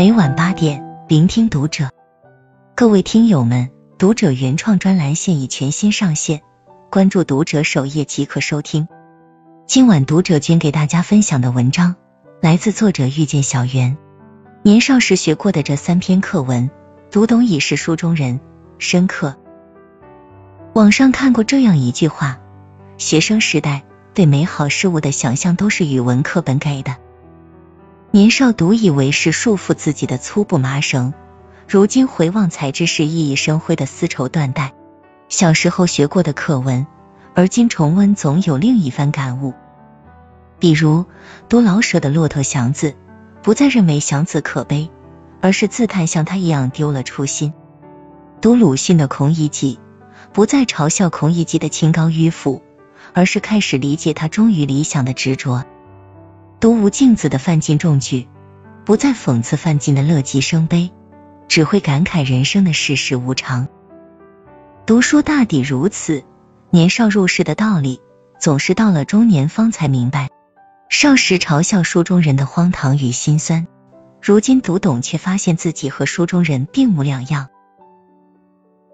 每晚八点，聆听读者。各位听友们，读者原创专栏现已全新上线，关注读者首页即可收听。今晚读者君给大家分享的文章来自作者遇见小圆。年少时学过的这三篇课文，读懂已是书中人，深刻。网上看过这样一句话：学生时代对美好事物的想象都是语文课本给的。年少独以为是束缚自己的粗布麻绳，如今回望才知是熠熠生辉的丝绸缎带。小时候学过的课文，而今重温总有另一番感悟。比如读老舍的《骆驼祥子》，不再认为祥子可悲，而是自叹像他一样丢了初心；读鲁迅的《孔乙己》，不再嘲笑孔乙己的清高迂腐，而是开始理解他忠于理想的执着。读吴敬子的《范进中举》，不再讽刺范进的乐极生悲，只会感慨人生的世事无常。读书大抵如此，年少入世的道理，总是到了中年方才明白。少时嘲笑书中人的荒唐与心酸，如今读懂，却发现自己和书中人并无两样。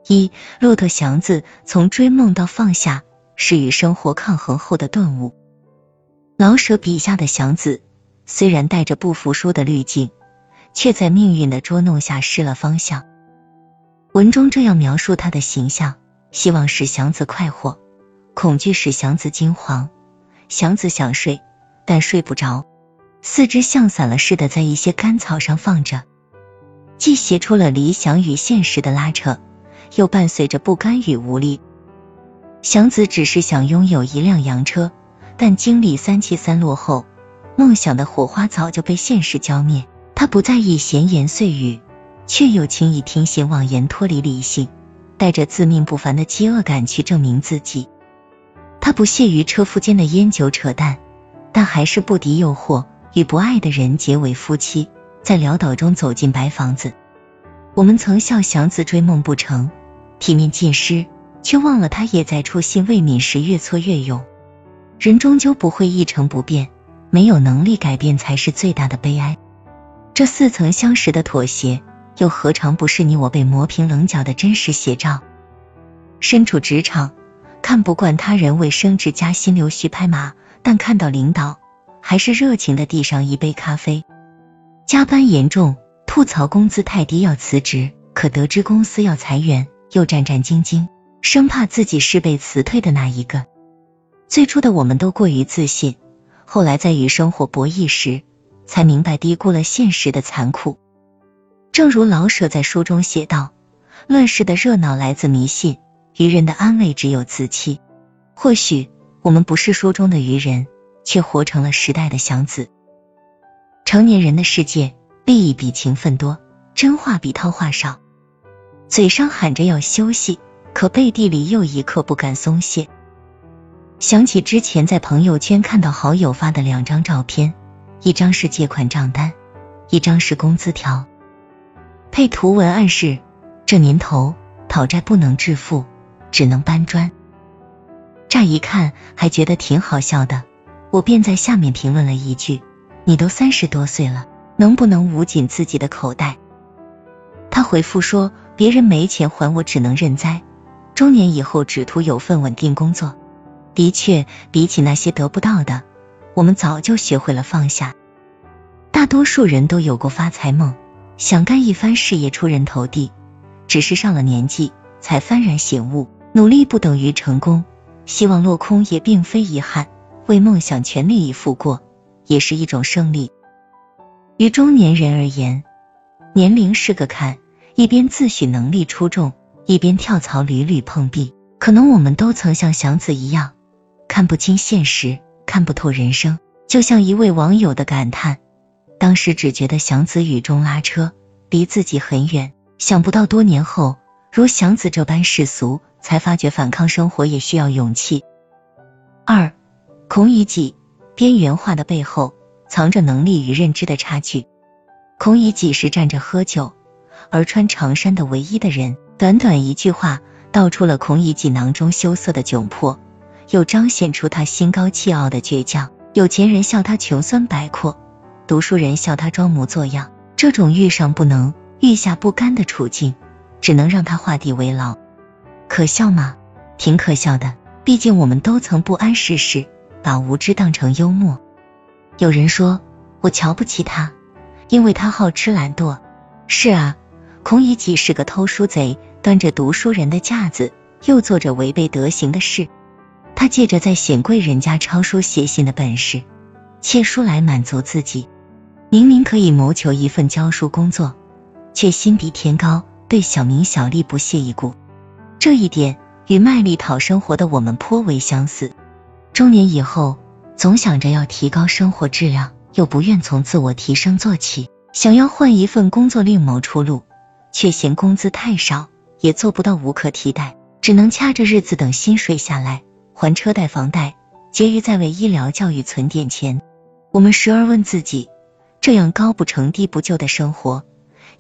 一骆驼祥子从追梦到放下，是与生活抗衡后的顿悟。老舍笔下的祥子，虽然带着不服输的滤镜，却在命运的捉弄下失了方向。文中这样描述他的形象：希望使祥子快活，恐惧使祥子惊惶。祥子想睡，但睡不着，四肢像散了似的在一些干草上放着，既写出了理想与现实的拉扯，又伴随着不甘与无力。祥子只是想拥有一辆洋车。但经历三起三落后，梦想的火花早就被现实浇灭。他不在意闲言碎语，却又轻易听信妄言，脱离理性，带着自命不凡的饥饿感去证明自己。他不屑于车夫间的烟酒扯淡，但还是不敌诱惑，与不爱的人结为夫妻，在潦倒中走进白房子。我们曾笑祥子追梦不成，体面尽失，却忘了他也在初心未泯时越挫越勇。人终究不会一成不变，没有能力改变才是最大的悲哀。这似曾相识的妥协，又何尝不是你我被磨平棱角的真实写照？身处职场，看不惯他人为升职加薪溜须拍马，但看到领导，还是热情的递上一杯咖啡。加班严重，吐槽工资太低要辞职，可得知公司要裁员，又战战兢兢，生怕自己是被辞退的那一个。最初的我们都过于自信，后来在与生活博弈时，才明白低估了现实的残酷。正如老舍在书中写道：“乱世的热闹来自迷信，愚人的安慰只有自欺。”或许我们不是书中的愚人，却活成了时代的祥子。成年人的世界，利益比情分多，真话比套话少。嘴上喊着要休息，可背地里又一刻不敢松懈。想起之前在朋友圈看到好友发的两张照片，一张是借款账单，一张是工资条，配图文暗示这年头讨债不能致富，只能搬砖。乍一看还觉得挺好笑的，我便在下面评论了一句：“你都三十多岁了，能不能捂紧自己的口袋？”他回复说：“别人没钱还我，只能认栽。中年以后只图有份稳定工作。”的确，比起那些得不到的，我们早就学会了放下。大多数人都有过发财梦，想干一番事业出人头地，只是上了年纪才幡然醒悟，努力不等于成功，希望落空也并非遗憾，为梦想全力以赴过也是一种胜利。于中年人而言，年龄是个坎，一边自诩能力出众，一边跳槽屡屡碰壁。可能我们都曾像祥子一样。看不清现实，看不透人生，就像一位网友的感叹：当时只觉得祥子雨中拉车，离自己很远，想不到多年后，如祥子这般世俗，才发觉反抗生活也需要勇气。二，孔乙己边缘化的背后，藏着能力与认知的差距。孔乙己是站着喝酒而穿长衫的唯一的人，短短一句话，道出了孔乙己囊中羞涩的窘迫。又彰显出他心高气傲的倔强。有钱人笑他穷酸摆阔，读书人笑他装模作样。这种遇上不能、遇下不甘的处境，只能让他画地为牢。可笑吗？挺可笑的。毕竟我们都曾不谙世事，把无知当成幽默。有人说我瞧不起他，因为他好吃懒惰。是啊，孔乙己是个偷书贼，端着读书人的架子，又做着违背德行的事。他借着在显贵人家抄书写信的本事，借书来满足自己。明明可以谋求一份教书工作，却心比天高，对小名小利不屑一顾。这一点与卖力讨生活的我们颇为相似。中年以后，总想着要提高生活质量，又不愿从自我提升做起，想要换一份工作另谋出路，却嫌工资太少，也做不到无可替代，只能掐着日子等薪水下来。还车贷、房贷，结余再为医疗教育存点钱。我们时而问自己，这样高不成低不就的生活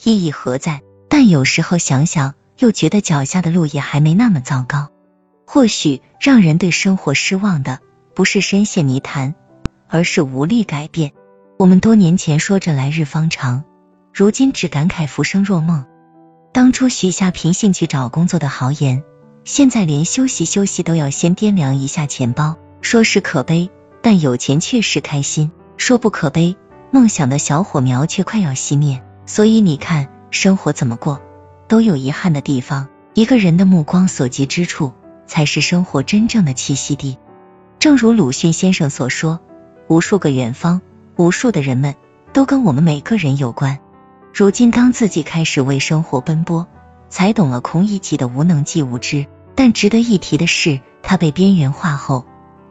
意义何在？但有时候想想，又觉得脚下的路也还没那么糟糕。或许让人对生活失望的，不是深陷泥潭，而是无力改变。我们多年前说着来日方长，如今只感慨浮生若梦。当初许下凭兴趣找工作的豪言。现在连休息休息都要先掂量一下钱包，说是可悲，但有钱确实开心；说不可悲，梦想的小火苗却快要熄灭。所以你看，生活怎么过都有遗憾的地方。一个人的目光所及之处，才是生活真正的栖息地。正如鲁迅先生所说，无数个远方，无数的人们，都跟我们每个人有关。如今，当自己开始为生活奔波，才懂了孔乙己的无能即无知。但值得一提的是，他被边缘化后，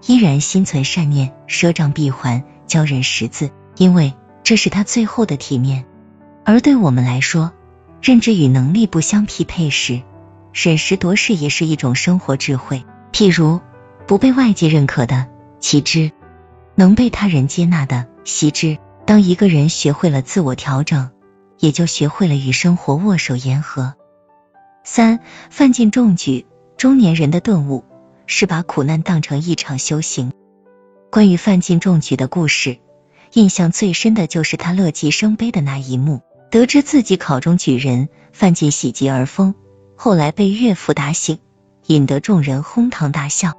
依然心存善念，赊账闭环，教人识字，因为这是他最后的体面。而对我们来说，认知与能力不相匹配时，审时度势也是一种生活智慧。譬如，不被外界认可的，弃之；能被他人接纳的，习之。当一个人学会了自我调整，也就学会了与生活握手言和。三，范进中举。中年人的顿悟是把苦难当成一场修行。关于范进中举的故事，印象最深的就是他乐极生悲的那一幕。得知自己考中举人，范进喜极而疯，后来被岳父打醒，引得众人哄堂大笑。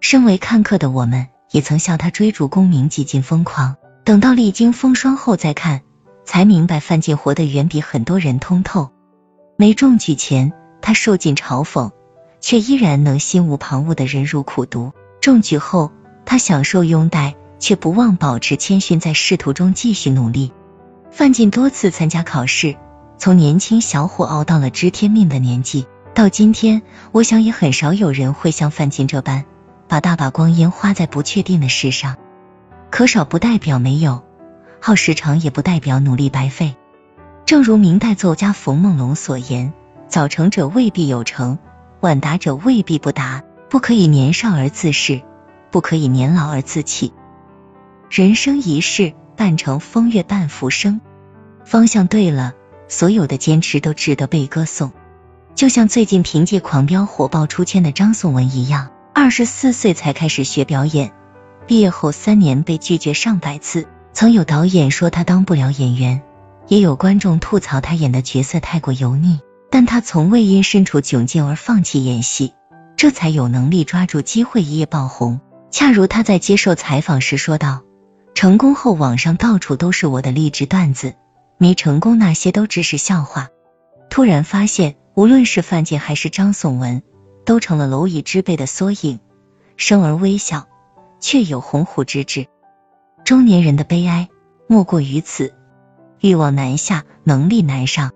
身为看客的我们，也曾笑他追逐功名几近疯狂。等到历经风霜后再看，才明白范进活得远比很多人通透。没中举前，他受尽嘲讽。却依然能心无旁骛的忍辱苦读。中举后，他享受拥戴，却不忘保持谦逊，在仕途中继续努力。范进多次参加考试，从年轻小伙熬到了知天命的年纪。到今天，我想也很少有人会像范进这般，把大把光阴花在不确定的事上。可少不代表没有，耗时长也不代表努力白费。正如明代作家冯梦龙所言：“早成者未必有成。”晚达者未必不达，不可以年少而自恃，不可以年老而自弃。人生一世，半成风月半浮生，方向对了，所有的坚持都值得被歌颂。就像最近凭借《狂飙》火爆出圈的张颂文一样，二十四岁才开始学表演，毕业后三年被拒绝上百次，曾有导演说他当不了演员，也有观众吐槽他演的角色太过油腻。但他从未因身处窘境而放弃演戏，这才有能力抓住机会一夜爆红。恰如他在接受采访时说道：“成功后，网上到处都是我的励志段子，没成功那些都只是笑话。”突然发现，无论是范进还是张颂文，都成了蝼蚁之辈的缩影，生而微小，却有鸿鹄之志。中年人的悲哀莫过于此：欲望难下，能力难上。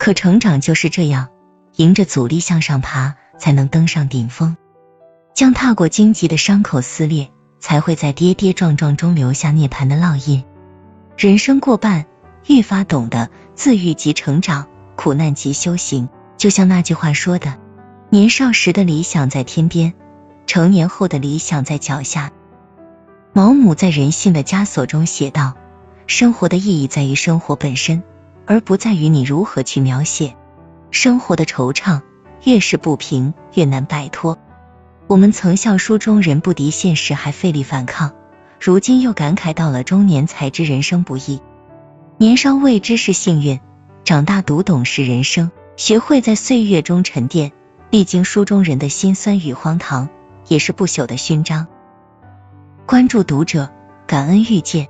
可成长就是这样，迎着阻力向上爬，才能登上顶峰。将踏过荆棘的伤口撕裂，才会在跌跌撞撞中留下涅槃的烙印。人生过半，愈发懂得自愈即成长，苦难即修行。就像那句话说的：“年少时的理想在天边，成年后的理想在脚下。”毛姆在《人性的枷锁》中写道：“生活的意义在于生活本身。”而不在于你如何去描写生活的惆怅，越是不平，越难摆脱。我们曾笑书中人不敌现实，还费力反抗，如今又感慨到了中年才知人生不易。年少未知是幸运，长大读懂是人生。学会在岁月中沉淀，历经书中人的辛酸与荒唐，也是不朽的勋章。关注读者，感恩遇见。